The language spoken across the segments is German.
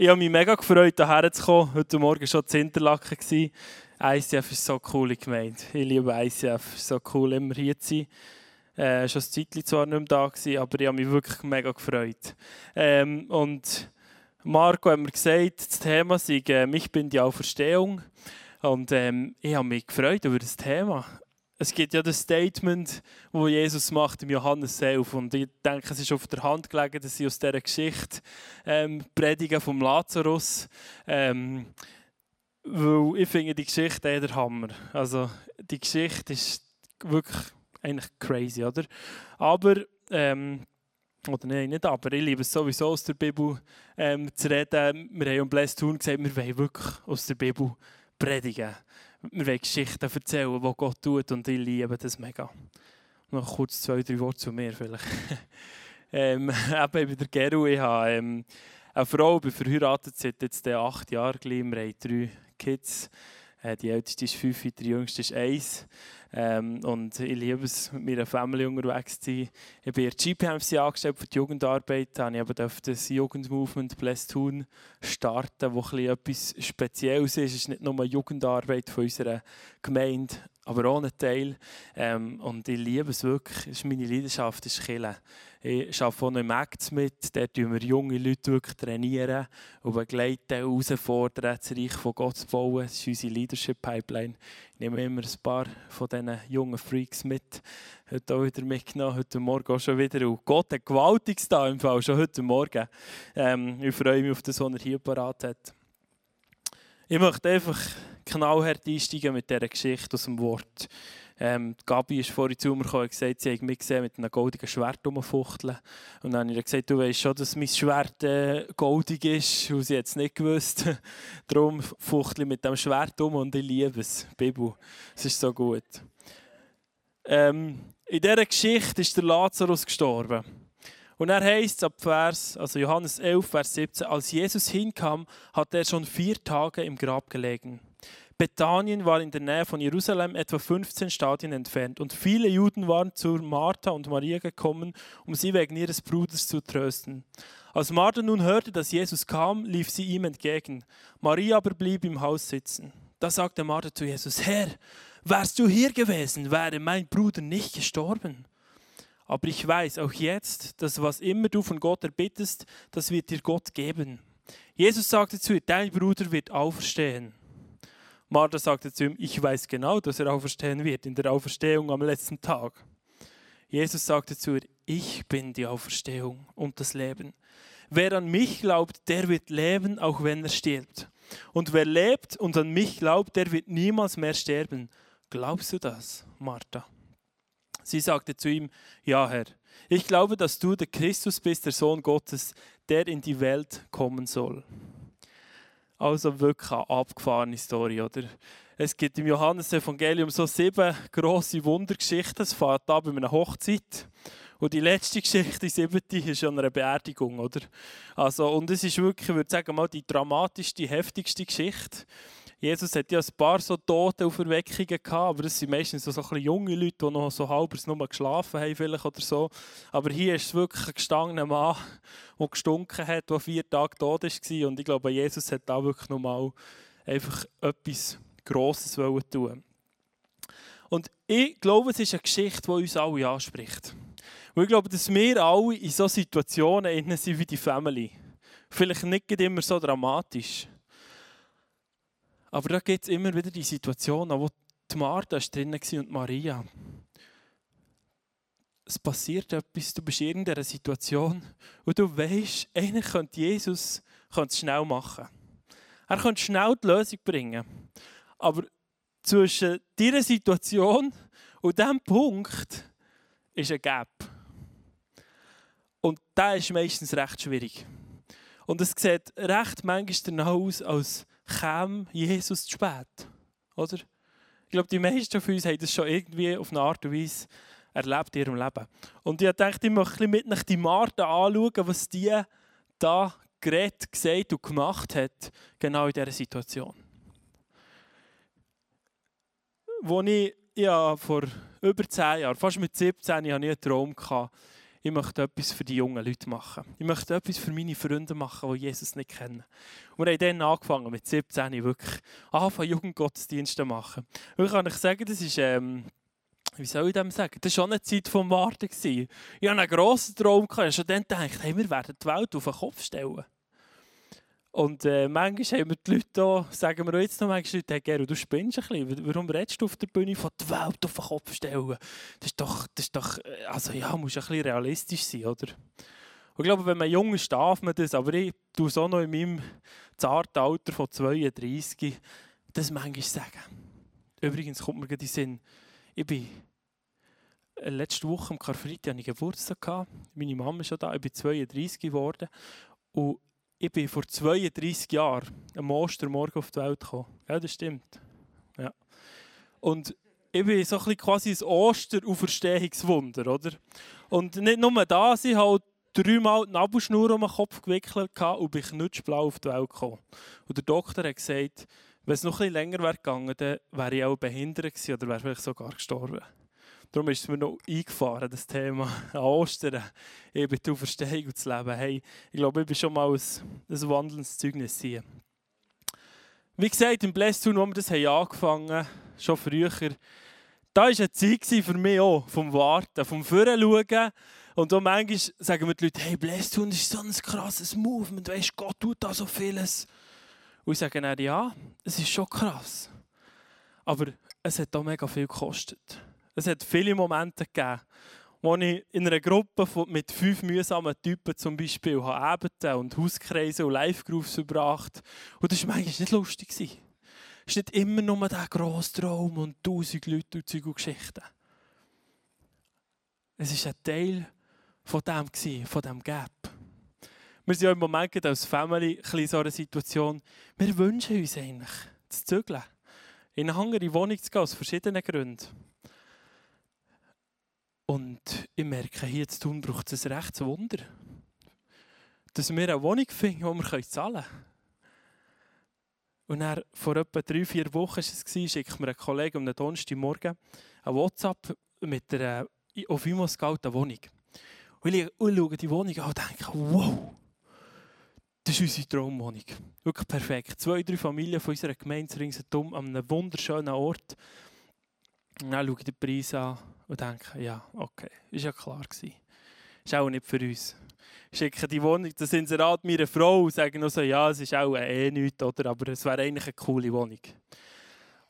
Ich habe mich mega gefreut, hierher zu kommen. Heute Morgen schon in Interlaken. ICF ist so eine coole Gemeinde. Ich liebe ICF. Es ist so cool, immer hier zu sein. Äh, schon ein Zeitchen zwar nicht mehr da gewesen, aber ich habe mich wirklich mega gefreut. Ähm, und Marco hat mir gesagt, das Thema sei äh, «Ich bin die Auferstehung». Und ähm, ich habe mich gefreut über das Thema. Es gibt ja das Statement, das Jesus macht im Johannes 11. Und ich denke, es ist auf der Hand gelegen, dass ich aus dieser Geschichte ähm, predige vom Lazarus. Ähm, weil ich finde die Geschichte eher der Hammer. Also die Geschichte ist wirklich eigentlich crazy, oder? Aber, ähm, oder nein, nicht aber, ich liebe es sowieso aus der Bibel ähm, zu reden. Wir haben um Blessed Tun gesagt, wir wollen wirklich aus der Bibel predigen wir wollen Geschichten erzählen, die Gott tut und ich liebe das mega. Noch kurz zwei, drei Worte zu mir vielleicht. ähm, eben, bin der Geru, ich habe ähm, eine Frau, bin verheiratet seit jetzt acht Jahren, wir haben drei Kids. Äh, die älteste ist fünf, die jüngste ist eins. Ähm, und ich liebe es, mit meiner Familie unterwegs zu sein. Ich bin in der GPMC angestellt für die Jugendarbeit. Da ich aber das Jugendmovement Bless Tun starten, wo etwas Spezielles ist. Es ist nicht nur Jugendarbeit von unserer Gemeinde, aber ohne Teil. Ähm, und ich liebe es wirklich. Das ist meine Leidenschaft, das ist Killen. Ich arbeite auch im Acts mit. Dort trainieren wir junge Leute wirklich trainieren und begleiten, herausfordern, das Reich von Gott zu bauen. Das ist unsere Leadership Pipeline. Nehme immer ein paar von diesen jungen Freaks mit. Heute auch wieder mitgenommen, heute Morgen auch schon wieder. Und Gott hat gewaltiges da im Fall, schon heute Morgen. Ähm, ich freue mich auf das, was er hier parat hat. Ich möchte einfach knallhart einsteigen mit dieser Geschichte aus dem Wort. Ähm, Gabi ist vorhin zu mir gekommen und gesagt, sie hat mich gesehen mit einem goldigen Schwert rumfuchteln. Und dann habe ich gesagt, du weißt schon, dass mein Schwert äh, goldig ist. Und sie hat es nicht gewusst. Darum fuchtle ich mit dem Schwert um und ich liebe es. Bibel, es ist so gut. Ähm, in dieser Geschichte ist der Lazarus gestorben. Und er heißt ab Vers, also Johannes 11, Vers 17, als Jesus hinkam, hat er schon vier Tage im Grab gelegen. Bethanien war in der Nähe von Jerusalem etwa 15 Stadien entfernt und viele Juden waren zu Martha und Maria gekommen, um sie wegen ihres Bruders zu trösten. Als Martha nun hörte, dass Jesus kam, lief sie ihm entgegen. Maria aber blieb im Haus sitzen. Da sagte Martha zu Jesus, Herr, wärst du hier gewesen, wäre mein Bruder nicht gestorben. Aber ich weiß auch jetzt, dass was immer du von Gott erbittest, das wird dir Gott geben. Jesus sagte zu ihr, dein Bruder wird auferstehen. Martha sagte zu ihm, ich weiß genau, dass er auferstehen wird in der Auferstehung am letzten Tag. Jesus sagte zu ihr, ich bin die Auferstehung und das Leben. Wer an mich glaubt, der wird leben, auch wenn er stirbt. Und wer lebt und an mich glaubt, der wird niemals mehr sterben. Glaubst du das, Martha? Sie sagte zu ihm, ja Herr, ich glaube, dass du der Christus bist, der Sohn Gottes, der in die Welt kommen soll. Also wirklich eine abgefahrene Story, oder? Es gibt im Johannesevangelium so sieben grosse Wundergeschichten. Es fährt an bei einer Hochzeit. Und die letzte Geschichte, die siebte, ist an einer Beerdigung, oder? Also, und es ist wirklich, ich würde sagen, mal die dramatischste, heftigste Geschichte. Jesus hat ja ein paar so Tote Auferweckungen gehabt, aber das sind meistens so, so junge Leute, die noch so halbers nur geschlafen haben vielleicht oder so. Aber hier ist es wirklich ein gestangener Mann, der gestunken hat, der vier Tage tot war. Und ich glaube, Jesus hat da wirklich nochmal einfach etwas Grosses tun Und ich glaube, es ist eine Geschichte, die uns alle anspricht. Und ich glaube, dass wir alle in solchen Situationen sind wie die Family. Vielleicht nicht immer so dramatisch. Aber da gibt es immer wieder die Situation, wo die Martha drin war und Maria. Es passiert etwas, du bist in irgendeiner Situation und du weißt, eigentlich könnte Jesus könnte es schnell machen. Er könnte schnell die Lösung bringen. Aber zwischen dieser Situation und diesem Punkt ist ein Gap. Und das ist meistens recht schwierig. Und es sieht recht manchmal danach aus, als käme Jesus zu spät. Oder? Ich glaube, die meisten von uns haben das schon irgendwie auf eine Art und Weise erlebt in ihrem Leben. Und ich dachte, ich möchte mit nach die Martha anschauen, was die da geredet, gesagt und gemacht hat, genau in dieser Situation. Als ich ja, vor über zehn Jahren, fast mit 17, ich hatte einen Traum. Gehabt. Ich möchte etwas für die jungen Leute machen. Ich möchte etwas für meine Freunde machen, die Jesus nicht kennen. Und wir haben dann angefangen, mit 17 wirklich anfangen, Jugendgottesdienste zu machen. Und ich kann euch sagen, das ist, ähm, wie soll ich dem sagen, das war schon eine Zeit vom Warten. Ich hatte einen grossen Traum, ich habe schon dann gedacht, hey, wir werden die Welt auf den Kopf stellen. Und äh, manchmal haben wir die Leute da, sagen wir jetzt noch manchmal Leute, hey Gero, du spinnst ein bisschen. Warum redest du auf der Bühne von der Welt auf den Kopf stellen? Das ist doch, das ist doch äh, also ja, muss ein bisschen realistisch sein, oder? Und ich glaube, wenn man jung ist, darf man das. Aber ich tue es auch noch in meinem zarten Alter von 32 das manchmal sagen. Übrigens kommt mir gerade in den Sinn, ich bin äh, letzte Woche am Karfreitag hatte ich Geburtstag. Meine Mama ist schon da, ich bin 32 geworden. Und ich bin vor 32 Jahren am Ostermorgen auf die Welt gekommen. Ja, das stimmt. Ja. Und ich bin so ein quasi ein Oster-Auferstehungswunder, oder? Und nicht nur das, ich habe dreimal die Nabelschnur um den Kopf gewickelt und bin knutschblau auf die Welt gekommen. Und der Doktor hat gesagt, wenn es noch ein bisschen länger wäre gegangen, dann wäre ich auch behindert gewesen oder wäre vielleicht sogar gestorben. Darum ist es mir noch eingefahren, das Thema an Ostern, eben die Auferstehung und das Leben. Hey, ich glaube, ich bin schon mal ein, ein wandelndes Zeugnis hier. Wie gesagt, im Blästun, wo wir das haben angefangen haben, schon früher, da war eine Zeit für mich auch, vom Warten, vom Vorschauen. Und auch manchmal sagen mir die Leute, hey, Blästun ist so ein krasses Movement, weißt Gott tut da so vieles. Und ich sage dann, ja, es ist schon krass. Aber es hat auch mega viel gekostet. Es hat viele Momente gegeben, wo ich in einer Gruppe mit fünf mühsamen Typen zum Beispiel habe und Hauskreise und Live-Grooves verbracht. Und das war manchmal nicht lustig. Es ist nicht immer nur der grosse Traum und tausend Leute und Zeug und Geschichten. Es war ein Teil von dem, von dem Gap. Wir sind ja im Moment als Family in so einer Situation, wir wünschen uns eigentlich zu zügeln. In eine andere Wohnung zu gehen, aus verschiedenen Gründen. Und ich merke, hier zu tun braucht es ein rechtes Wunder. Dass wir eine Wohnung finden, die wir zahlen können. Und dann, vor etwa drei, vier Wochen war es, schickt mir ein Kollege am Donnerstagmorgen ein WhatsApp mit einer auf einmal gehaltenen Wohnung. Und ich, schaue die Wohnung an und denke, wow, das ist unsere Traumwohnung. Wirklich perfekt. Zwei, drei Familien von unserer Gemeinde ringsherum an einem wunderschönen Ort. Und dann schaue ich den Preis an und denke, ja, okay, ist ja klar gewesen. Ist auch nicht für uns. Schicken die Wohnung, das Inserat meiner Frau und sagen noch so, ja, es ist auch eh nichts, oder? aber es wäre eigentlich eine coole Wohnung.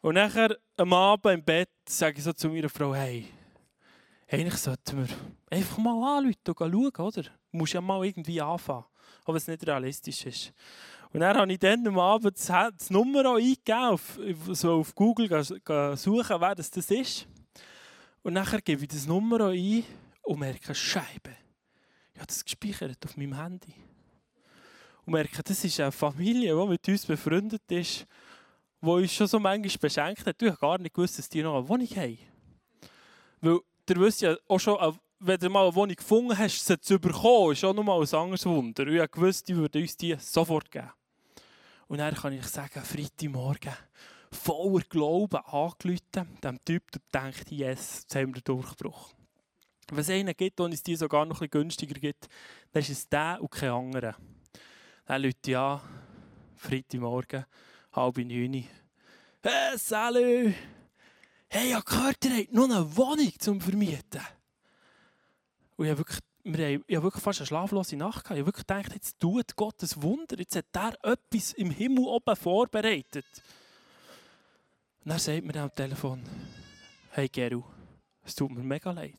Und nachher am Abend im Bett sage ich so zu meiner Frau, hey, eigentlich sollten wir einfach mal anrufen und schauen, oder? Du musst ja mal irgendwie anfangen, auch wenn es nicht realistisch ist. Und dann habe ich dann am Abend das, Nummer eingegeben, auf, so auf Google suchen, wer das ist. Und nachher gebe ich das Nummer ein und merke, Scheibe. Ich habe das gespeichert auf meinem Handy. Und merke, das ist eine Familie, die mit uns befreundet ist, die uns schon so manchmal beschenkt hat. Ich habe gar nicht gewusst, dass die noch eine Wohnung haben. Weil, ihr wisst ja auch schon, wenn du mal eine Wohnung gefunden hast, sie zu bekommen, ist auch nochmal ein anderes Wunder. Und ich habe gewusst, die würden uns die sofort geben. Und dann kann ich sagen, Freitagmorgen, voller Glauben angerufen, dem Typ, der denkt, yes, jetzt haben wir den Durchbruch. Wenn es einen gibt, der uns die sogar noch ein günstiger gibt, dann ist es der und kein anderer. Dann Leute ja, Freitagmorgen, halb neun. Hey, salut! Hey, ich habe gehört, ihr habt noch eine Wohnung zum Vermieten. Und ich habe wirklich, wir ich habe wirklich fast eine schlaflose Nacht gehabt. Ich habe wirklich gedacht, jetzt tut Gott ein Wunder. Jetzt hat er etwas im Himmel oben vorbereitet. Und dann sagt mir am Telefon, hey Geru, es tut mir mega leid.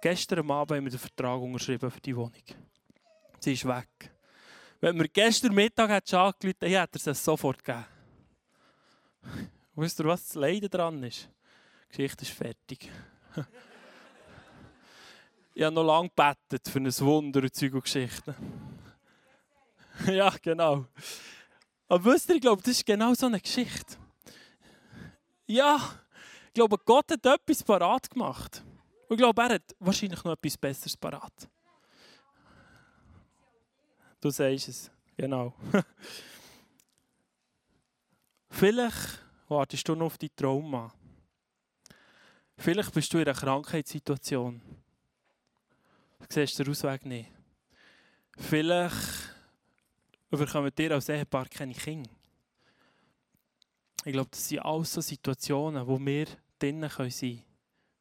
Gestern Abend haben wir den Vertrag unterschrieben für die Wohnung. Sie ist weg. Wenn mir gestern Mittag angerufen hätte, hätte er es sofort gegeben. Wisst ihr, was das Leiden dran ist? Die Geschichte ist fertig. ich habe noch lange gebetet für ein Wunder und Zeug und Geschichten. ja, genau. Aber wisst ihr, ich glaube, das ist genau so eine Geschichte. Ja, ich glaube, Gott hat etwas parat gemacht. Und ich glaube, er hat wahrscheinlich noch etwas Besseres parat. Du sagst es, genau. Vielleicht wartest du noch auf dein Trauma. Vielleicht bist du in einer Krankheitssituation. Du siehst den Ausweg nicht. Vielleicht bekommt ihr als Ehepaar keine Kinder. Ich glaube, das sind alles so Situationen, wo wir drinnen sein können,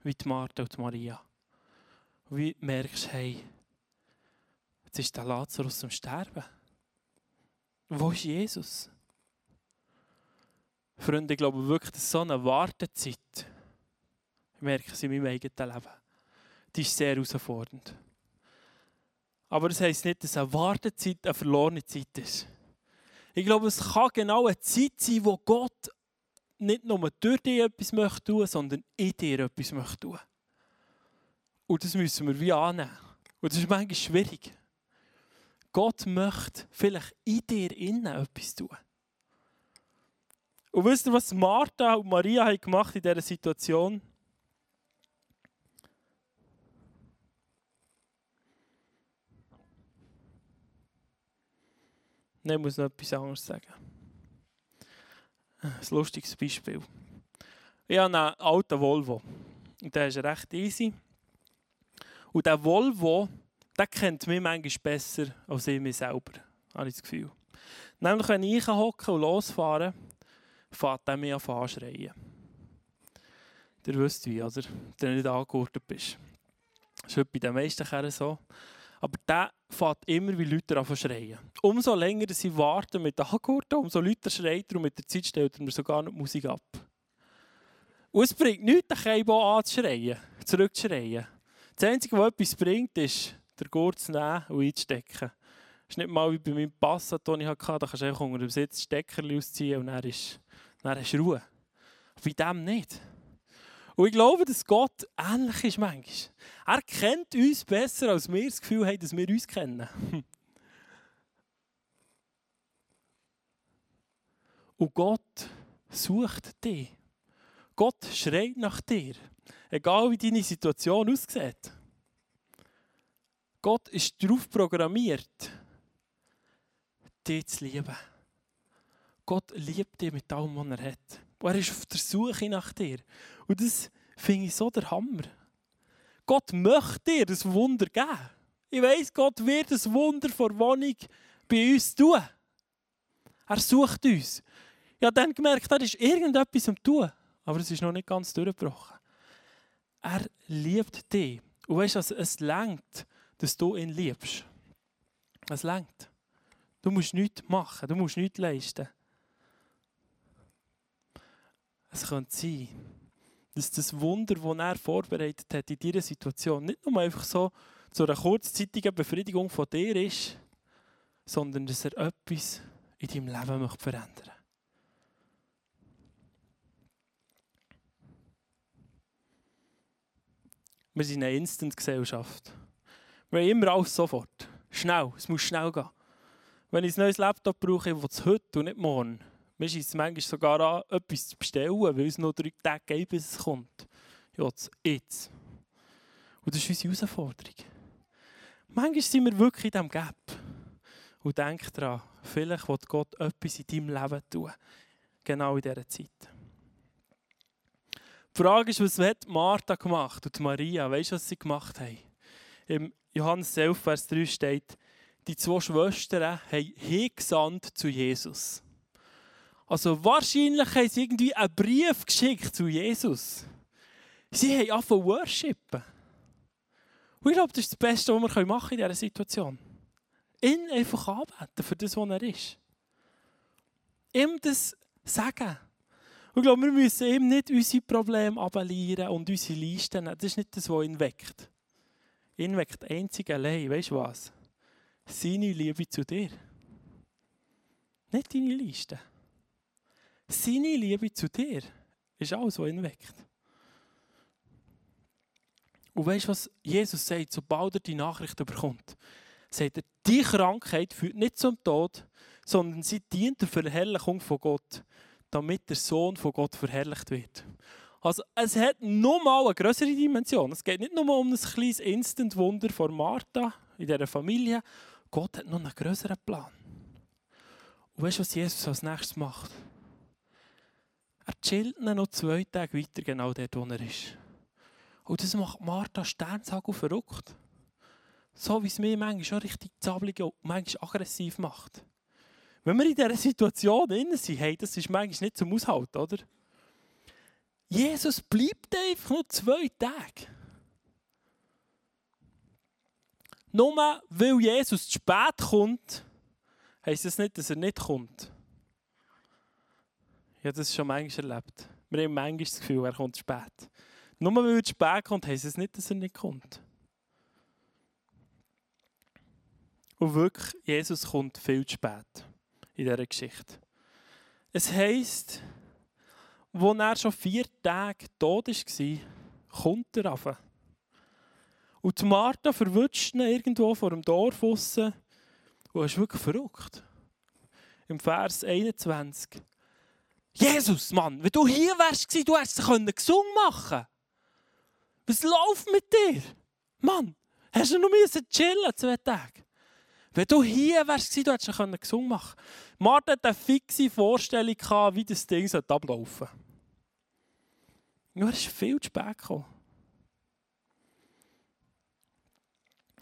wie die Martha und die Maria. Wie du merkst, hey, jetzt ist der Lazarus am Sterben. Wo ist Jesus? Freunde, ich glaube wirklich, dass so eine Wartezeit, ich merke es in meinem eigenen Leben, die ist sehr herausfordernd. Aber das heisst nicht, dass eine Wartezeit eine verlorene Zeit ist. Ich glaube, es kann genau eine Zeit sein, wo Gott nicht nur durch dich etwas möchte tun, sondern in dir etwas möchte tun. Und das müssen wir wie annehmen. Und das ist manchmal schwierig. Gott möchte vielleicht in dir innen etwas tun. Und wisst ihr, was Martha und Maria haben gemacht in dieser Situation? Nein, ich muss noch etwas anderes sagen. Ein lustiges Beispiel. Ich habe einen alten Volvo. Und der ist recht easy. Und der Volvo, der kennt mich manchmal besser als ich mich selber, habe ich das Gefühl. Nämlich, wenn ich hocke und losfahre, fährt er mich an anschreien. Ihr wisst wie, oder? Der nicht angehört bist. Das ist bei den meisten Kerlen so. Aber der fährt immer wie Leute an schreien. Umso länger sie warten mit Angurten, umso lauter schreit er und mit der Zeit stellt er mir sogar noch die Musik ab. Und es bringt nichts, den Keibo anzuschreien, zurückzuschreien. Das Einzige, was etwas bringt, ist, den Gurt zu nehmen und einzustecken. Das ist nicht mal wie bei meinem Passat, den ich hatte, da kannst du einfach unter dem Sitz das Steckerchen ausziehen und dann, ist, dann du Ruhe. Bei dem nicht. Und ich glaube, dass Gott ähnlich ist manchmal. Er kennt uns besser, als wir das Gefühl haben, dass wir uns kennen. Und Gott sucht dich. Gott schreit nach dir. Egal wie deine Situation aussieht. Gott ist darauf programmiert, dich zu lieben. Gott liebt dich mit allem, was er hat. Und er ist auf der Suche nach dir. Und das finde ich so der Hammer. Gott möchte dir das Wunder geben. Ich weiß, Gott wird das Wunder vor Wohnung bei uns tun. Er sucht uns. Ich habe dann gemerkt, er ist irgendetwas am tun, aber es ist noch nicht ganz durchgebrochen. Er liebt dich. Und weißt du, also, es längt, dass du ihn liebst. Es längt. Du musst nichts machen, du musst nichts leisten. Es könnte sein, dass das Wunder, das er vorbereitet hat in dieser Situation, nicht nur einfach so zu einer kurzzeitigen Befriedigung von dir ist, sondern dass er etwas in deinem Leben möchte verändern Wir sind eine Instant-Gesellschaft. Wir haben immer alles sofort. Schnell, es muss schnell gehen. Wenn ich ein neues Laptop brauche, ich will es heute und nicht morgen. Ist es manchmal sogar an, etwas zu bestellen, weil es noch drei Tage geht, bis es kommt. Ja, jetzt. Und das ist unsere Herausforderung. Manchmal sind wir wirklich in diesem Gap. Und denk daran, vielleicht wird Gott etwas in deinem Leben tun. Genau in dieser Zeit. Die Frage ist, was hat Martha gemacht und Maria? Weißt du, was sie gemacht haben? Im Johannes 11, Vers 3 steht, die zwei Schwestern haben hingesandt zu Jesus. Also wahrscheinlich haben sie irgendwie einen Brief geschickt zu Jesus. Sie haben angefangen worshipen. Und ich glaube, das ist das Beste, was wir machen in dieser Situation. Ihn einfach anbeten für das, was er ist. Ihm das sagen. Und ich glaube, wir müssen ihm nicht unsere Probleme abellieren und unsere nehmen. Das ist nicht das, was ihn weckt. Ihn weckt einzig allein, weißt du was? Seine Liebe zu dir. Nicht deine Liste. Seine Liebe zu dir ist alles, was ihn weckt. Und weißt du, was Jesus sagt, sobald er die Nachricht bekommt? Sagt er, die Krankheit führt nicht zum Tod, sondern sie dient der Verherrlichung von Gott, damit der Sohn von Gott verherrlicht wird. Also es hat nochmal eine größere Dimension. Es geht nicht nur um ein kleines Instant-Wunder von Martha in dieser Familie. Gott hat noch einen größeren Plan. Und weißt du, was Jesus als nächstes macht? Er chillt noch zwei Tage weiter genau dort, wo er ist. Und das macht Martha Sternshagel verrückt. So wie es mich manchmal schon richtig zappelig und manchmal aggressiv macht. Wenn wir in dieser Situation drin sind, hey, das ist manchmal nicht zum Aushalten, oder? Jesus bleibt einfach nur zwei Tage. Nur weil Jesus zu spät kommt, heisst das nicht, dass er nicht kommt. Ich habe das schon manchmal erlebt. Wir haben manchmal das Gefühl, er kommt spät. Nur weil er spät kommt, heisst es nicht, dass er nicht kommt. Und wirklich, Jesus kommt viel zu spät in dieser Geschichte. Es heisst, wo er schon vier Tage tot war, kommt er auf. Und Martha verwünscht ihn irgendwo vor dem Dorf raus. Und er ist wirklich verrückt. Im Vers 21. Jesus, Mann, wenn du hier wärst, du hättest sie gesungen machen Was läuft mit dir? Mann, hast du noch chillen zwei Tage? Wenn du hier wärst, du hättest sie gesungen machen Martha hatte eine fixe Vorstellung, wie das Ding ablaufen sollte. Nur ist viel zu spät gekommen.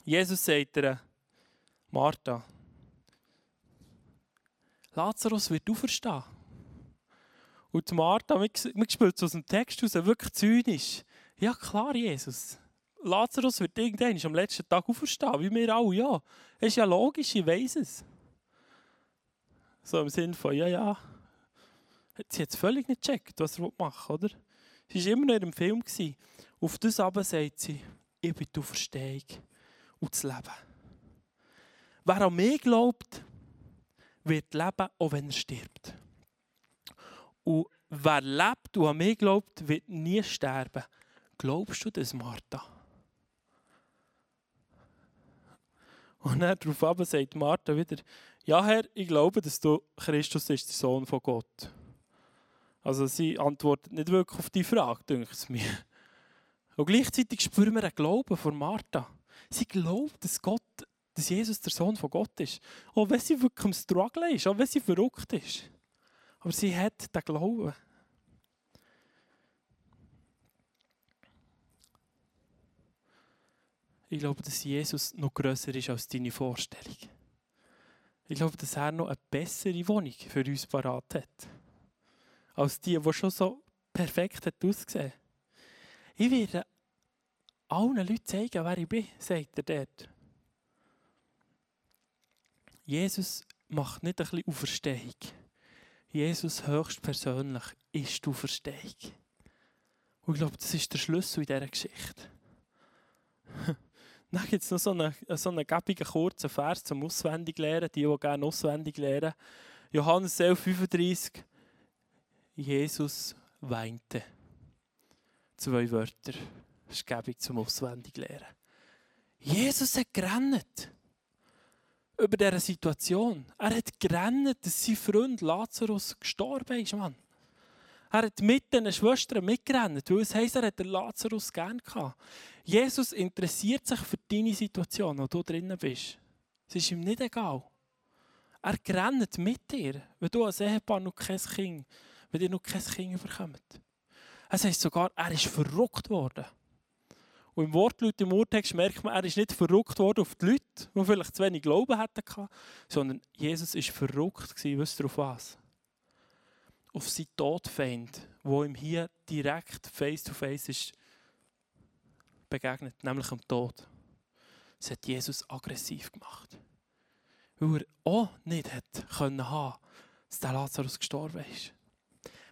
Jesus sagt ihr, Martha, Lazarus wird auferstehen. Und Martha, wir spielen aus dem Text aus, wirklich zynisch. Ja klar, Jesus. Lazarus wird irgendwann am letzten Tag auferstehen, wie wir alle, ja. Ist ja logisch, ich weiß es. So im Sinne von, ja, ja. Sie hat es völlig nicht gecheckt, was er machen oder? Sie war immer noch einem Film. Auf das aber sagt sie, ich bin die Auferstehung und das Leben. Wer an mich glaubt, wird leben, auch wenn er stirbt. Und wer lebt und an mich glaubt, wird nie sterben. Glaubst du das, Martha? Und dann darauf sagt Martha wieder, ja Herr, ich glaube, dass du Christus ist, der Sohn von Gott. Also sie antwortet nicht wirklich auf die Frage, denke ich mir. Und gleichzeitig spüren wir einen Glauben von Martha. Sie glaubt, dass Gott, dass Jesus der Sohn von Gott ist. Auch wenn sie wirklich im Struggle ist, auch wenn sie verrückt ist. Aber sie hat den Glauben. Ich glaube, dass Jesus noch grösser ist als deine Vorstellung. Ich glaube, dass er noch eine bessere Wohnung für uns parat hat. Als die, die schon so perfekt hat ausgesehen. Ich werde allen Leuten zeigen, wer ich bin, sagt er dort. Jesus macht nicht ein bisschen Auferstehung. Jesus höchstpersönlich ist die Auferstehung. Und ich glaube, das ist der Schlüssel in dieser Geschichte. Dann gibt es noch so einen, so einen gäbigen kurzen Vers zum Auswendiglernen, die, die gerne auswendig lernen. Johannes 11,35 Jesus weinte. Zwei Wörter. Das ist gäbig zum Auswendiglernen. Jesus hat gerannt über diese Situation. Er hat gerannt, dass sein Freund Lazarus gestorben ist, Mann. Er hat mit den Schwestern mitgerannt, weil es heisst, er hat Lazarus gern gehabt. Jesus interessiert sich für deine Situation, wo du drinnen bist. Es ist ihm nicht egal. Er rennt mit dir, wenn du als Ehepaar noch kein Kind, wenn ihr noch kein Kind bekommt. Es heisst sogar, er ist verrückt worden. Und im Wortlaut im Urtext merkt man, er ist nicht verrückt worden auf die Leute, die vielleicht zu wenig Glauben hatten, sondern Jesus ist verrückt gewesen, wisst ihr auf was? Auf seinen Todfeind, wo ihm hier direkt face to face ist begegnet, nämlich am Tod. Das hat Jesus aggressiv gemacht. Weil er auch nicht hat können dass der Lazarus gestorben ist.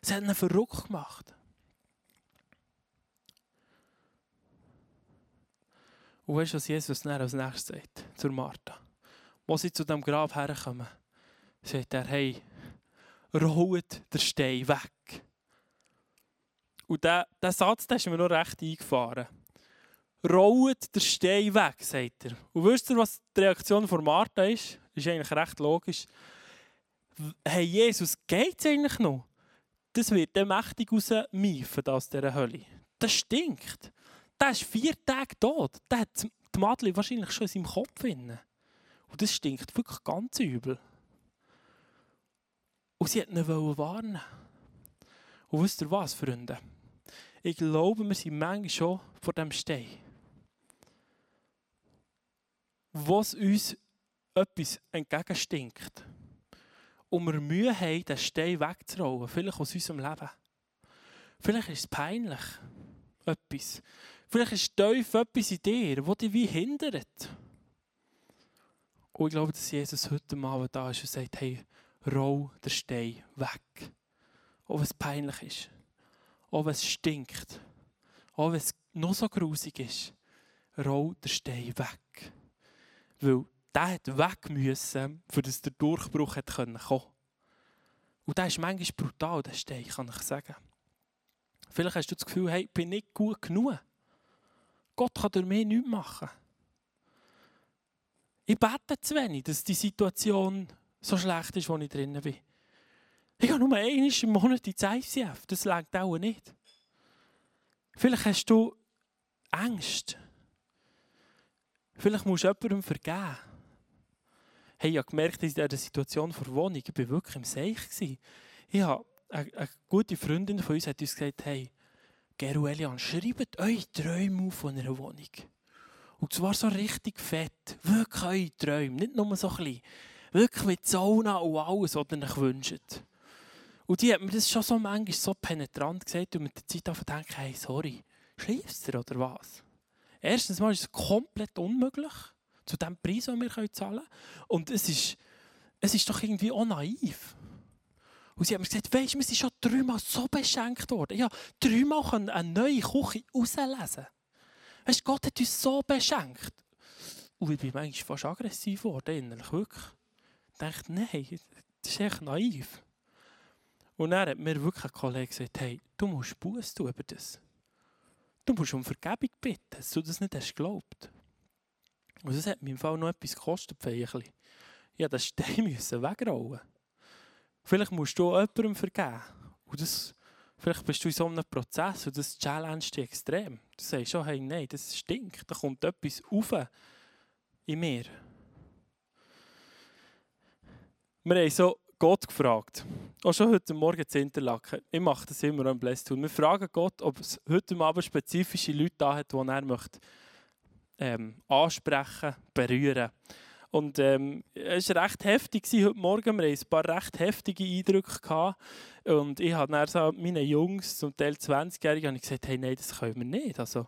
Es hat ihn verrückt gemacht. Und weißt du, was Jesus dann als nächstes sagt? Zur Martha. Wo sie zu dem Grab herkommen, sagt er, hey, rollt der Stein weg. Und dieser, Satz der ist mir noch recht eingefahren. Rollt der Stein weg, sagt er. Und wisst ihr, was die Reaktion von Martha ist? Das ist eigentlich recht logisch. Hey, Jesus, geht es eigentlich noch? Das wird dann mächtig rausmiefen aus dieser Hölle. Das stinkt. Der ist vier Tage tot. Der hat die Madeleine wahrscheinlich schon in seinem Kopf. Drin. Und das stinkt wirklich ganz übel. Und sie wollten ihn warnen. Und wisst ihr was, Freunde? Ich glaube, wir sind manchmal schon vor dem Stein. was uns etwas entgegenstinkt und wir Mühe haben, den Stein wegzurollen, vielleicht aus unserem Leben. Vielleicht ist es peinlich, etwas. Vielleicht ist tief etwas in dir, das dich wie hindert. Und ich glaube, dass Jesus heute Abend da ist und sagt, hey, roll den Stein weg. Auch wenn es peinlich ist. Auch wenn es stinkt. Auch wenn es noch so grusig ist. Roll den Stein weg. Weil der hat weg müssen, für dass der Durchbruch hat kommen konnte. Und der ist manchmal brutal, der Stein, kann ich sagen. Vielleicht hast du das Gefühl, hey, ich bin nicht gut genug. Gott kann durch mich nichts machen. Ich bete zu wenig, dass die Situation so schlecht ist, wo ich drinnen bin. Ich habe nur einmal im Monat ins ICF. Das längt auch nicht. Vielleicht hast du Angst. Vielleicht musst du jemandem vergeben. Hey, ich habe gemerkt, in dieser Situation vor Wohnung, ich war wirklich im Seich. Ich habe, eine, eine, gute Freundin von uns hat uns gesagt, hey, Geru Elian, schreibt eure Träume auf von einer Wohnung. Und zwar so richtig fett. Wirklich eure Träume. Nicht nur so klein. Wirklich mit Sauna und alles, was ihr euch wünscht. Und die hat mir das schon so manchmal so penetrant gesagt und mit der Zeit einfach denken, hey, sorry, schläfst du oder was? Erstens mal ist es komplett unmöglich zu dem Preis, den wir zahlen können. Und es ist, es ist doch irgendwie auch naiv. Und sie haben mir gesagt, weisst du, wir sind schon dreimal so beschenkt worden. Ja, dreimal können eine neue Küche rauslesen. Weißt Gott hat uns so beschenkt. Und ich bin manchmal fast aggressiv geworden, innerlich, wirklich. Ich dachte, nein, das ist echt naiv. Und dann hat mir wirklich ein Kollege gesagt, hey, du musst Buß tun über das. Du musst um Vergebung bitten, dass du das nicht hast geglaubt. Und das hat mir im Fall noch etwas gekostet, Ich musste den Stein wegrollen. Vielleicht musst du jemandem vergeben. Und das, vielleicht bist du in so einem Prozess und das challenge dich extrem. Du sagst schon, hey, nein, das stinkt. Da kommt etwas auf in mir. Wir haben so Gott gefragt. Auch schon heute Morgen zu Interlaken. Ich mache das immer am Blästun. Wir fragen Gott, ob es heute Abend spezifische Leute da hat, die er möchte, ähm, ansprechen, berühren Und ähm, es war recht heftig heute Morgen. Wir hatten ein paar recht heftige Eindrücke. Gehabt. Und ich habe dann so meinen Jungs, zum Teil 20-Jährigen, gesagt, hey, nein, das können wir nicht. Also,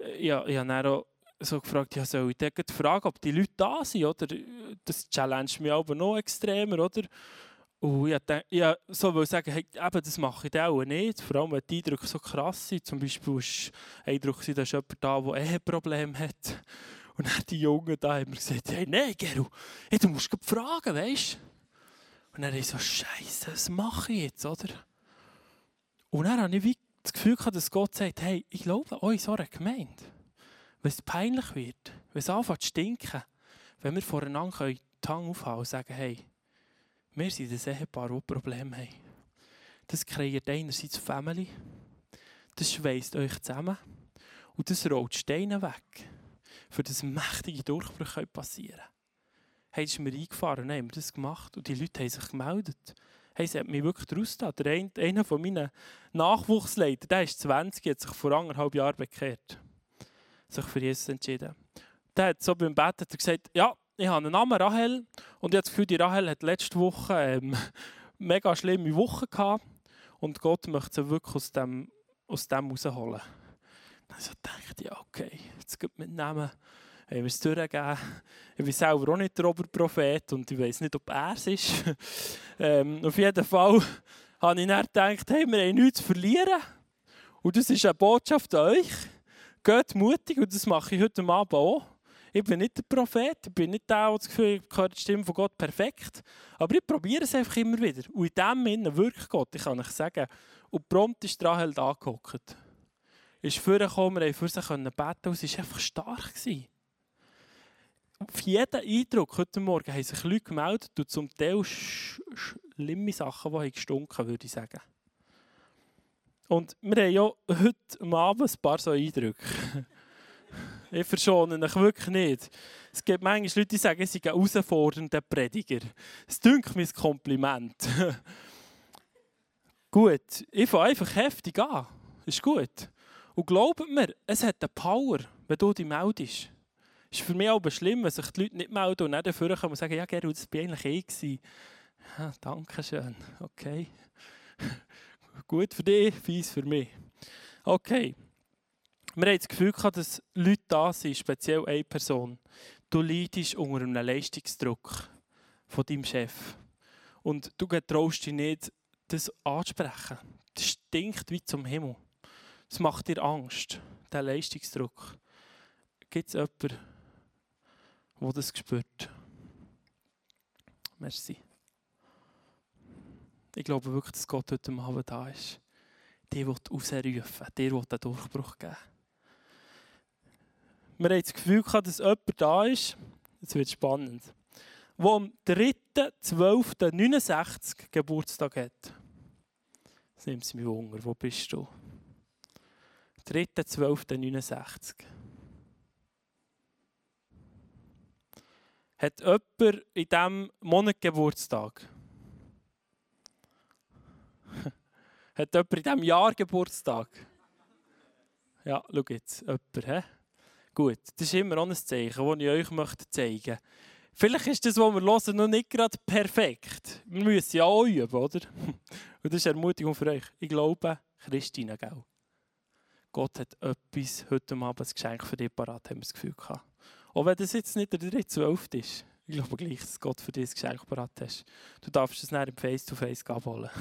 äh, ich, ich habe dann auch so gefragt, ja, soll ich dann fragen, ob die Leute da sind, oder? Das challenge mich aber noch extremer, oder? Und ich dachte, ja, so sagen, hey, eben, das mache ich auch nicht. Vor allem, wenn die Eindrücke so krass sind. Zum Beispiel war ein Eindruck, da ist jemand da, der Eheprobleme hat. Und dann die Jungen da haben gesagt, hey, nein, Geru, hey, du musst fragen, weißt du? Und dann habe ich so, Scheiße, was mache ich jetzt, oder? Und dann habe ich das Gefühl gehabt, dass Gott sagt, hey, ich glaube euch so eine Gemeinde wenn es peinlich wird, wenn es anfängt zu stinken, wenn wir voreinander die Hand aufhalten und sagen, hey, wir sind ein Ehepaar, das Probleme haben. Das kreiert einerseits Family, das schweißt euch zusammen und das rollt Steine weg, für das mächtige Durchbruch passieren können. Hey, das ist mir eingefahren, dann haben das gemacht und die Leute haben sich gemeldet. Hey, sie hat mich wirklich draus Der eine, einer von meinen Nachwuchsleitern, der ist 20, hat sich vor anderthalb Jahren bekehrt sich für Jesus entschieden. Der hat so beim er gesagt, ja, ich habe einen Namen Rahel und ich habe das Gefühl, die Rahel hat letzte Woche ähm, mega schlimme Woche gehabt und Gott möchte sie wirklich aus dem, aus dem rausholen. Also dachte ich, okay, jetzt geht mit Namen haben wir es durchgegeben. Ich bin selber auch nicht der Oberprophet und ich weiß nicht, ob er es ist. ähm, auf jeden Fall habe ich dann gedacht, hey, wir haben nichts zu verlieren. Und das ist eine Botschaft an euch. Geht mutig und das mache ich heute Abend auch. Ich bin nicht der Prophet, ich bin nicht der, der das Gefühl ich höre die Stimme von Gott perfekt. Aber ich probiere es einfach immer wieder. Und in dem Sinne wirkt Gott, ich kann euch sagen. Und prompt ist Rahel da gehockt. Ist vorgekommen, wir haben für sie beten und sie war einfach stark. Auf jeden Eindruck heute Morgen haben sich Leute gemeldet und zum Teil schlimme Sachen, die gestunken würde ich sagen. Und wir haben ja heute Abend ein paar so Eindrücke. ich verschone euch wirklich nicht. Es gibt manchmal Leute, die sagen, sei ein herausfordernder Prediger. Das dünkt mir ein Kompliment. gut, ich fange einfach heftig an. Ist gut. Und glaubt mir, es hat eine Power, wenn du dich meldest. Es ist für mich auch schlimm, wenn sich die Leute nicht melden und dann dafür kommen und sagen, ja Gerald, das war eigentlich eh. Gewesen. Ja, danke schön. Okay. Gut für dich, fies für mich. Okay. Wir haben das Gefühl dass Leute da sind, speziell eine Person. Du leidest unter einem Leistungsdruck von deinem Chef. Und du traust dich nicht, das anzusprechen. Das stinkt wie zum Himmel. Das macht dir Angst, der Leistungsdruck. Gibt es jemanden, der das spürt? Merci. Ich glaube wirklich, dass Gott heute Abend da ist. Der will rausrufen, der will den Durchbruch geben. Wir haben das Gefühl gehabt, dass jemand da ist, jetzt wird spannend, der am 3.12.69 Geburtstag hat. Das nimmt es mich Wunder, wo bist du? 3.12.69. Hat jemand in diesem Monat Geburtstag? Hat jemand in diesem Jahr Geburtstag? Ja, schau jetzt, jemand, he? Gut, das ist immer auch ein Zeichen, das ich euch möchte zeigen möchte. Vielleicht ist das, was wir hören, noch nicht gerade perfekt. Wir müssen ja auch oder? Und das ist eine Ermutigung für euch. Ich glaube, Christine, gell? Gott hat etwas heute Abend ein Geschenk für dich parat, haben wir das Gefühl gehabt. Auch wenn das jetzt nicht der dritte Zwölfte ist. Ich glaube gleich, dass Gott für dich ein Geschenk parat hat. Du darfst es nachher im Face-to-Face abholen.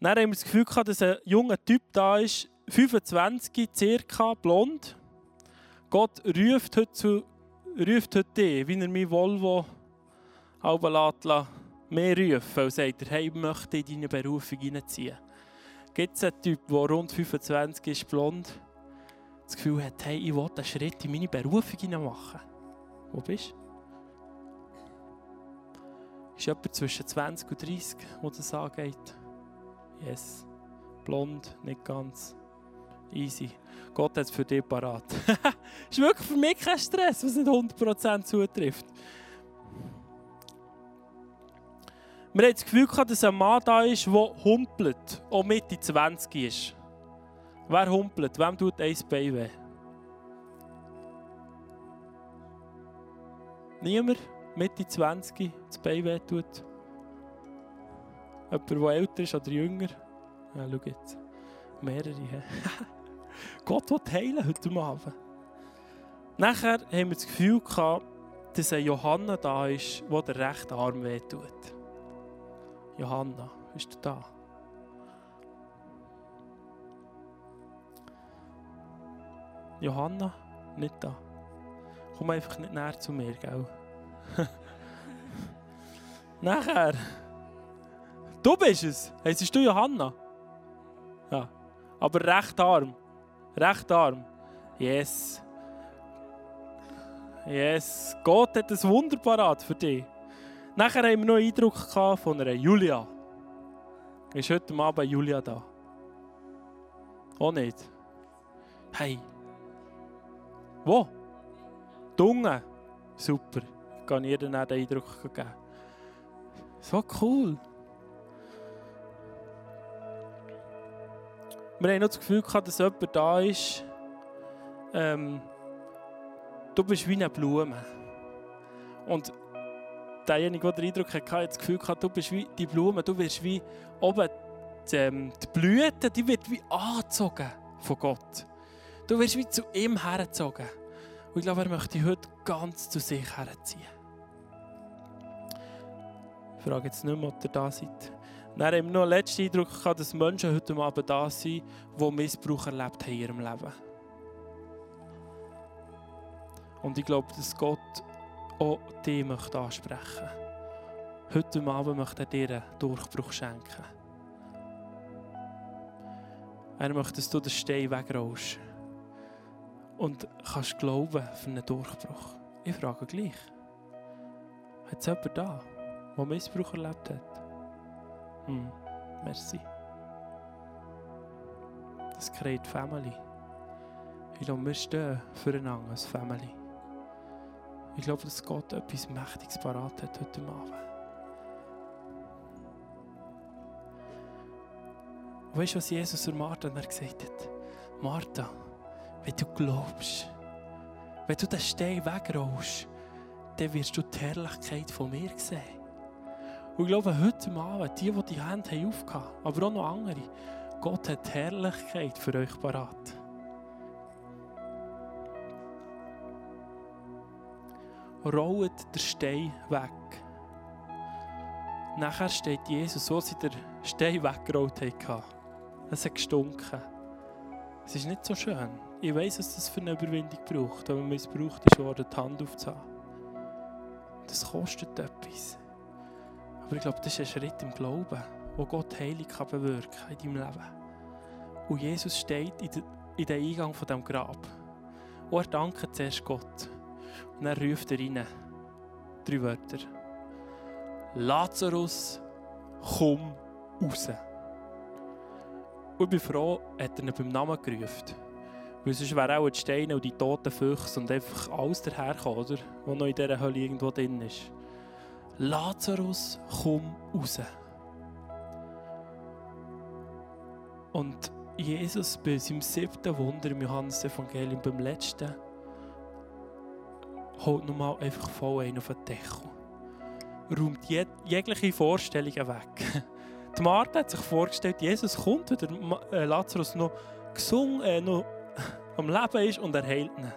Dann haben wir das Gefühl gehabt, dass ein junger Typ da ist, 25 circa, blond. Gott ruft heute, zu, ruft heute dich, wie er mein Volvo lässt, mehr rufen und sagt, hey, ich möchte in deine Berufung hineinziehen. Gibt es einen Typ, der rund 25 ist, blond, das Gefühl hat, hey, ich will einen Schritt in meine Berufung machen. Wo bist du? Ist jemand zwischen 20 und 30, wo das angeht? Yes. Blond, nicht ganz. Easy. Gott hat es für dich parat. ist wirklich für mich kein Stress, was nicht 100% zutrifft. Wir haben das Gefühl gehabt, dass ein Mann da ist, der humpelt, auch Mitte 20 ist. Wer humpelt? Wem tut ein Bein weh? Niemand? Mitte 20 das Bein weh tut? Jemand, der älter ist oder jünger? Ja, schau jetzt. Mehrere. Gott will heilen heute Abend. Nachher haben wir das Gefühl gehabt, dass eine Johanna da ist, der rechte Arm weh tut. Johanna, bist du da? Johanna, nicht da. Komm einfach nicht näher zu mir, gell? Nachher. Du bist es. Heißt du Johanna? Ja. Aber recht arm. Recht arm. Yes. Yes. Gott hat ein Wunder parat für dich. Nachher haben wir noch einen Eindruck von einer Julia. Ist heute Abend Julia da? Auch nicht? Hey. Wo? Dunge. Super. Ich kann ihr dann den Eindruck geben. So cool. Wir haben noch das Gefühl gehabt, dass jemand da ist. Ähm, du bist wie eine Blume. Und derjenige, der den Eindruck hatte, hat das Gefühl gehabt, du bist wie die Blume, du wirst wie oben die, ähm, die Blüte, die wird wie angezogen von Gott. Du wirst wie zu ihm hergezogen. Und ich glaube, er möchte dich heute ganz zu sich herziehen. Ich frage jetzt nicht mehr, ob ihr da seid. Dann haben wir noch einen letzten Eindruck gehabt, dass Menschen heute Abend da sind, die Missbrauch erlebt haben in ihrem Leben. Und ich glaube, dass Gott auch dich möchte ansprechen Heute Abend möchte er dir einen Durchbruch schenken. Er möchte, dass du den Stein wegrollst und kannst glauben für einen Durchbruch. Ich frage gleich. Hat es jemanden da, der Missbrauch erlebt hat? Hm, merci. Das kreiert Family. Ich wir stehen füreinander als Family. Ich glaube, dass Gott etwas Mächtiges parat hat heute Abend. Und weißt du, was Jesus zur Martha gesagt hat? Martha, wenn du glaubst, Wenn du den Stein wegrollst, dann wirst du die Herrlichkeit von mir sehen. Und ich glaube, heute Abend, die, die die Hände haben aufgehauen, aber auch noch andere, Gott hat die Herrlichkeit für euch parat. Rollt den Stein weg. Nachher steht Jesus, so sie den Stein weggerollt haben. Es hat gestunken. Es ist nicht so schön. Ich weiß, dass das für eine Überwindung braucht, aber es braucht, ist worden, die Hand aufzuhaben. Das kostet etwas. Aber ich glaube, das ist ein Schritt im Glauben, wo Gott Heilung kann bewirken kann in deinem Leben. Und Jesus steht in, den Eingang von diesem Grab. Und er dankt zuerst Gott. Und dann ruft er rein. Drei Wörter. Lazarus, komm raus. Und ich bin froh, hat er ihn beim Namen gerufen. Weil sonst wären auch die Steine und die toten Füchse und einfach alles daherkommen, oder? Was noch in dieser Hölle irgendwo drin ist. Lazarus, komm raus. Und Jesus bei seinem siebten Wunder im Johannes-Evangelium, beim letzten, holt nochmal einfach voll einen auf den Deckel. Räumt jeg jegliche Vorstellungen weg. Die Martha hat sich vorgestellt, Jesus kommt, wenn der äh, Lazarus noch gesungen, äh, noch am Leben ist und er heilt ihn.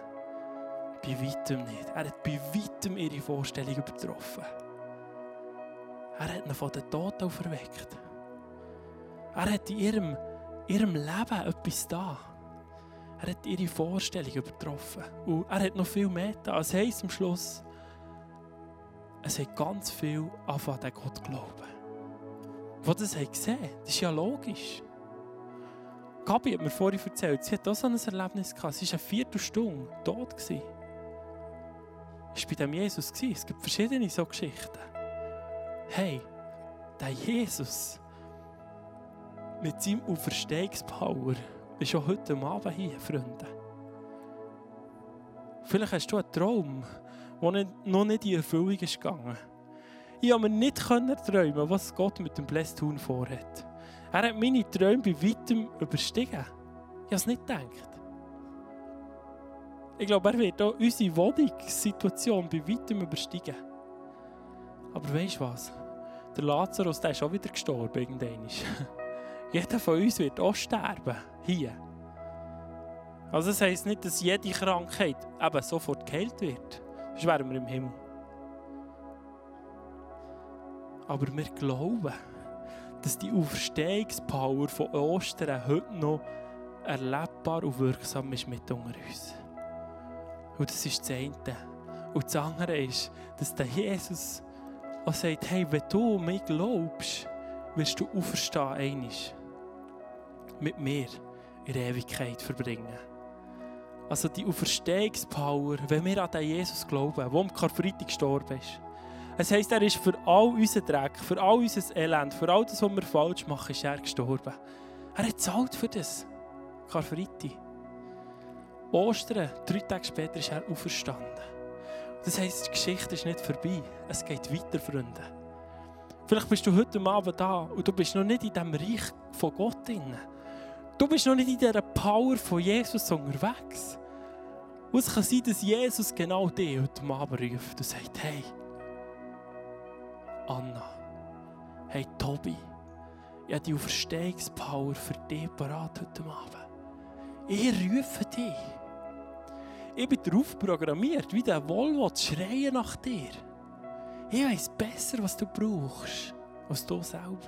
Bei weitem nicht. Er hat bei weitem ihre Vorstellung übertroffen. Er hat ihn von den Toten auferweckt. Er hat in ihrem, ihrem Leben etwas da. Er hat ihre Vorstellung übertroffen. Und er hat noch viel mehr da. Es heisst am Schluss, es hat ganz viel angefangen, an Gott glauben. Die das haben gesehen das ist ja logisch. Gabi hat mir vorhin erzählt, sie hat auch so ein Erlebnis gehabt. Sie war eine Viertelstunde tot. Es war bei dem Jesus. Es gibt verschiedene so Geschichten. Hey, der Jesus mit seinem Auferstehungspower ist schon heute Abend hier, Freunde. Vielleicht hast du einen Traum, der noch nicht in Erfüllung ist gegangen. Ich konnte mir nicht träumen, was Gott mit dem Blessed Huhn vorhat. Er hat meine Träume bei weitem überstiegen. Ich habe es nicht gedacht. Ich glaube, er wird auch unsere Wohnungssituation bei weitem übersteigen. Aber weißt du was? Der Lazarus der ist auch wieder gestorben. Jeder von uns wird auch sterben. Hier. Also das heisst nicht, dass jede Krankheit eben sofort geheilt wird. Sonst wären wir im Himmel. Aber wir glauben, dass die Auferstehungspower von Ostern heute noch erlebbar und wirksam ist mit unter uns. Und das ist das eine. Und das andere ist, dass der Jesus auch sagt, hey, wenn du mich glaubst, wirst du auferstehen einig mit mir in der Ewigkeit verbringen. Also die Auferstehungspower, wenn wir an den Jesus glauben, der am Karfreitag gestorben ist, es heisst, er ist für all unseren Dreck, für all unser Elend, für all das, was wir falsch machen, ist er gestorben. Er hat zahlt für das. Karfreitag. Ostern, drei Tage später, ist er auferstanden. Das heisst, die Geschichte ist nicht vorbei. Es geht weiter, Freunde. Vielleicht bist du heute Abend da und du bist noch nicht in diesem Reich von Gott drin. Du bist noch nicht in dieser Power von Jesus unterwegs. Und es kann sein, dass Jesus genau dich heute Abend ruft und sagt, hey, Anna. Hey Tobi, ich habe die Auferstehungspower für dich parat heute Abend. Ich rufe dich. Ich bin darauf programmiert, wie der Volvo zu schreien nach dir. Ich weiß besser, was du brauchst, als du selber.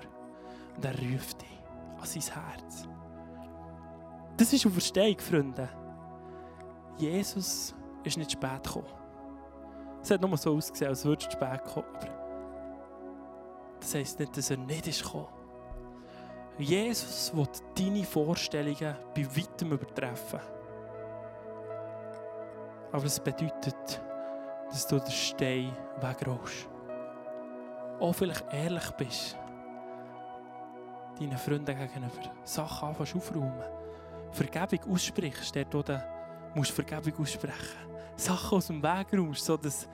Und er ruft dich an sein Herz. Das ist Auferstehung, Freunde. Jesus ist nicht spät gekommen. Es hat nur so ausgesehen, als würde es spät kommen. Das heisst nicht, dass er nicht ist gekommen. Jesus will deine Vorstellungen bei weitem übertreffen. Aber es bedeutet, dass du den Stein wegrollst. Auch vielleicht ehrlich bist. Deinen Freunden gegenüber Sachen anfängst aufräumen. Vergebung aussprichst, dort wo du musst Vergebung aussprechen. Sachen aus dem Weg räumst, sodass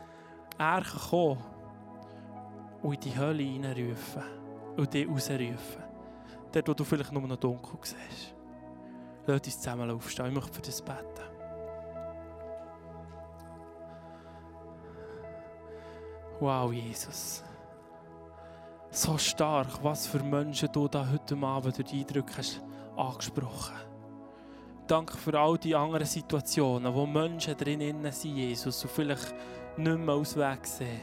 er kommen und in die Hölle hineinrufen und die rausrufen. Dort, wo du vielleicht nur noch dunkel siehst. Lass uns zusammen aufstehen. Ich möchte für das beten. Wow, Jesus. So stark, was für Menschen du da heute Abend durch die Eindrücke hast angesprochen. Danke für all die anderen Situationen, wo Menschen drinnen sind, Jesus, und vielleicht nicht mehr Ausweg sehen.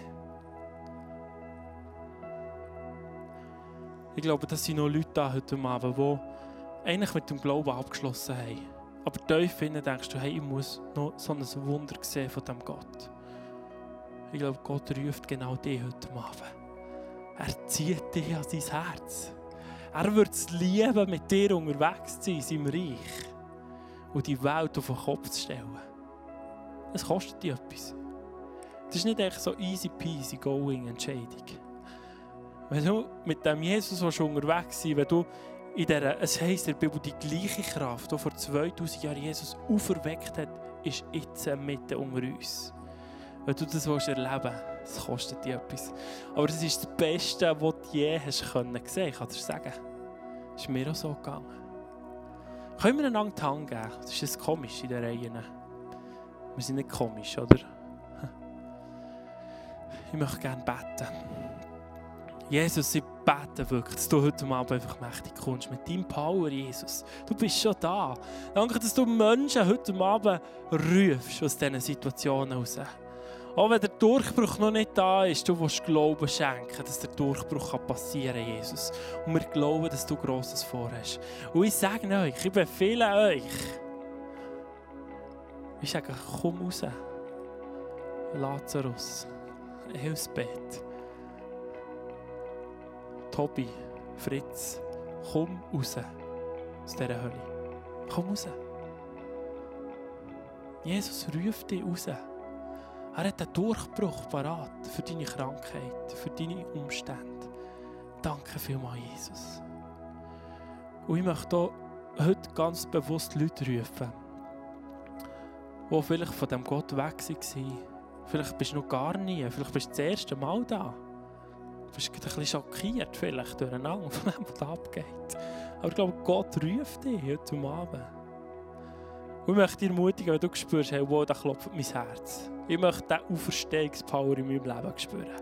Ich glaube, das sind noch Leute da heute Abend, die eigentlich mit dem Glauben abgeschlossen haben. Aber tief innen denkst du, hey, ich muss noch so ein Wunder sehen von diesem Gott. Ich glaube, Gott ruft genau dich heute Abend. Er zieht dich an sein Herz. Er wird es lieben, mit dir unterwegs zu sein, in seinem Reich. Und die Welt auf den Kopf zu stellen. Es kostet dich etwas. Das ist nicht echt so easy peasy going Entscheidung. Wenn du mit dem Jesus unterwegs sein wenn du in dieser, es heisst in der Bibel, die gleiche Kraft, die vor 2000 Jahren Jesus auferweckt hat, ist jetzt mitten unter uns. Wenn du das erleben willst, das kostet dich etwas. Aber es ist das Beste, was du je hast können sehen. Ich dir sagen. Es ist mir auch so gegangen. Können wir einander die Hand geben? Das ist komisch in der Reihe. Wir sind nicht komisch, oder? Ich möchte gerne beten. Jesus, ich bete wirklich, dass du heute Abend einfach mächtig kommst. Mit deinem Power, Jesus. Du bist schon da. Danke, dass du Menschen heute Abend rufst aus diesen Situationen raus. Auch wenn der Durchbruch noch nicht da ist, du willst Glauben schenken, dass der Durchbruch passieren kann, Jesus. Und wir glauben, dass du Grosses vorhast. Und ich sage euch, ich befehle euch, ich sage, komm raus. Lazarus, Elsbeth, Tobi, Fritz, komm raus aus dieser Hölle. Komm raus. Jesus ruft dich raus. Er hat einen Durchbruch parat für deine Krankheit, für deine Umstände. Danke vielmals, Jesus. Und ich möchte heute ganz bewusst Leute rufen, die vielleicht von dem Gott weg waren. Vielleicht bist du noch gar nie, vielleicht bist du das erste Mal da. Du bist ein bisschen schockiert vielleicht durcheinander von dem, was abgeht. Aber ich glaube, Gott ruft dich heute Abend. Und ich möchte dir ermutigen, wenn du spürst, hey, wow, da klopft mein Herz. Ich möchte diesen Auferstehungspower in meinem Leben spüren.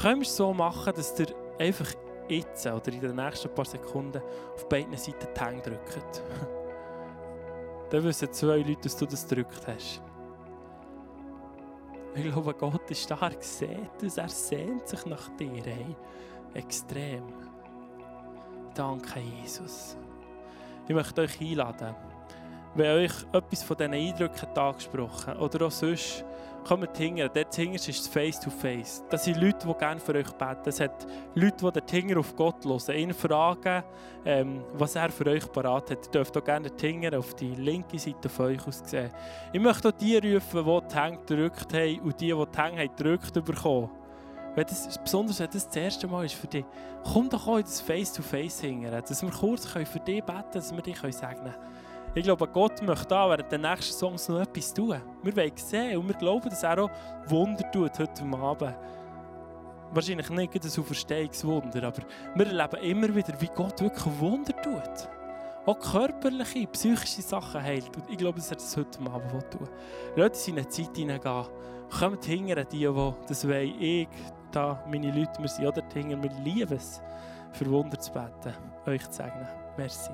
Könntest du so machen, dass du einfach jetzt oder in den nächsten paar Sekunden auf beiden Seiten die Hände drückt. Dann wissen zwei Leute, dass du das gedrückt hast. Ich glaube, Gott ist stark gesehen, dass er sehnt sich nach dir. Hey. Extrem. Danke, Jesus. Ich möchte euch einladen wenn euch etwas von diesen Eindrücken angesprochen oder auch sonst, kommt hinten. Dort hinten ist es Face-to-Face. -face. Das sind Leute, die gerne für euch beten. Es hat Leute, die dort hinten auf Gott hören, ihn fragen, ähm, was er für euch parat hat. Ihr dürft auch gerne hinten auf die linke Seite von euch aus sehen. Ich möchte auch die rufen, die die Hände gedrückt haben und die, die die Hände gedrückt bekommen. Wenn das, besonders wenn das das erste Mal ist für dich, komm doch auch in das Face-to-Face -face hinten, dass wir kurz für dich beten können, dass wir dich segnen können. Ich glaube, Gott möchte da während den nächsten Songs noch etwas tun. Wir wollen sehen und wir glauben, dass er auch Wunder tut heute Abend. Wahrscheinlich nicht ein Auferstehungswunder, aber wir erleben immer wieder, wie Gott wirklich Wunder tut. Auch körperliche, psychische Sachen heilt. Und ich glaube, dass er das heute Abend tun will. Lasst in seine Zeit hineingehen. Kommt hinter die, die das wollen. Ich, da, meine Leute, wir sind auch dort hinten. Wir lieben es, für Wunder zu beten. Euch zu segnen. Merci.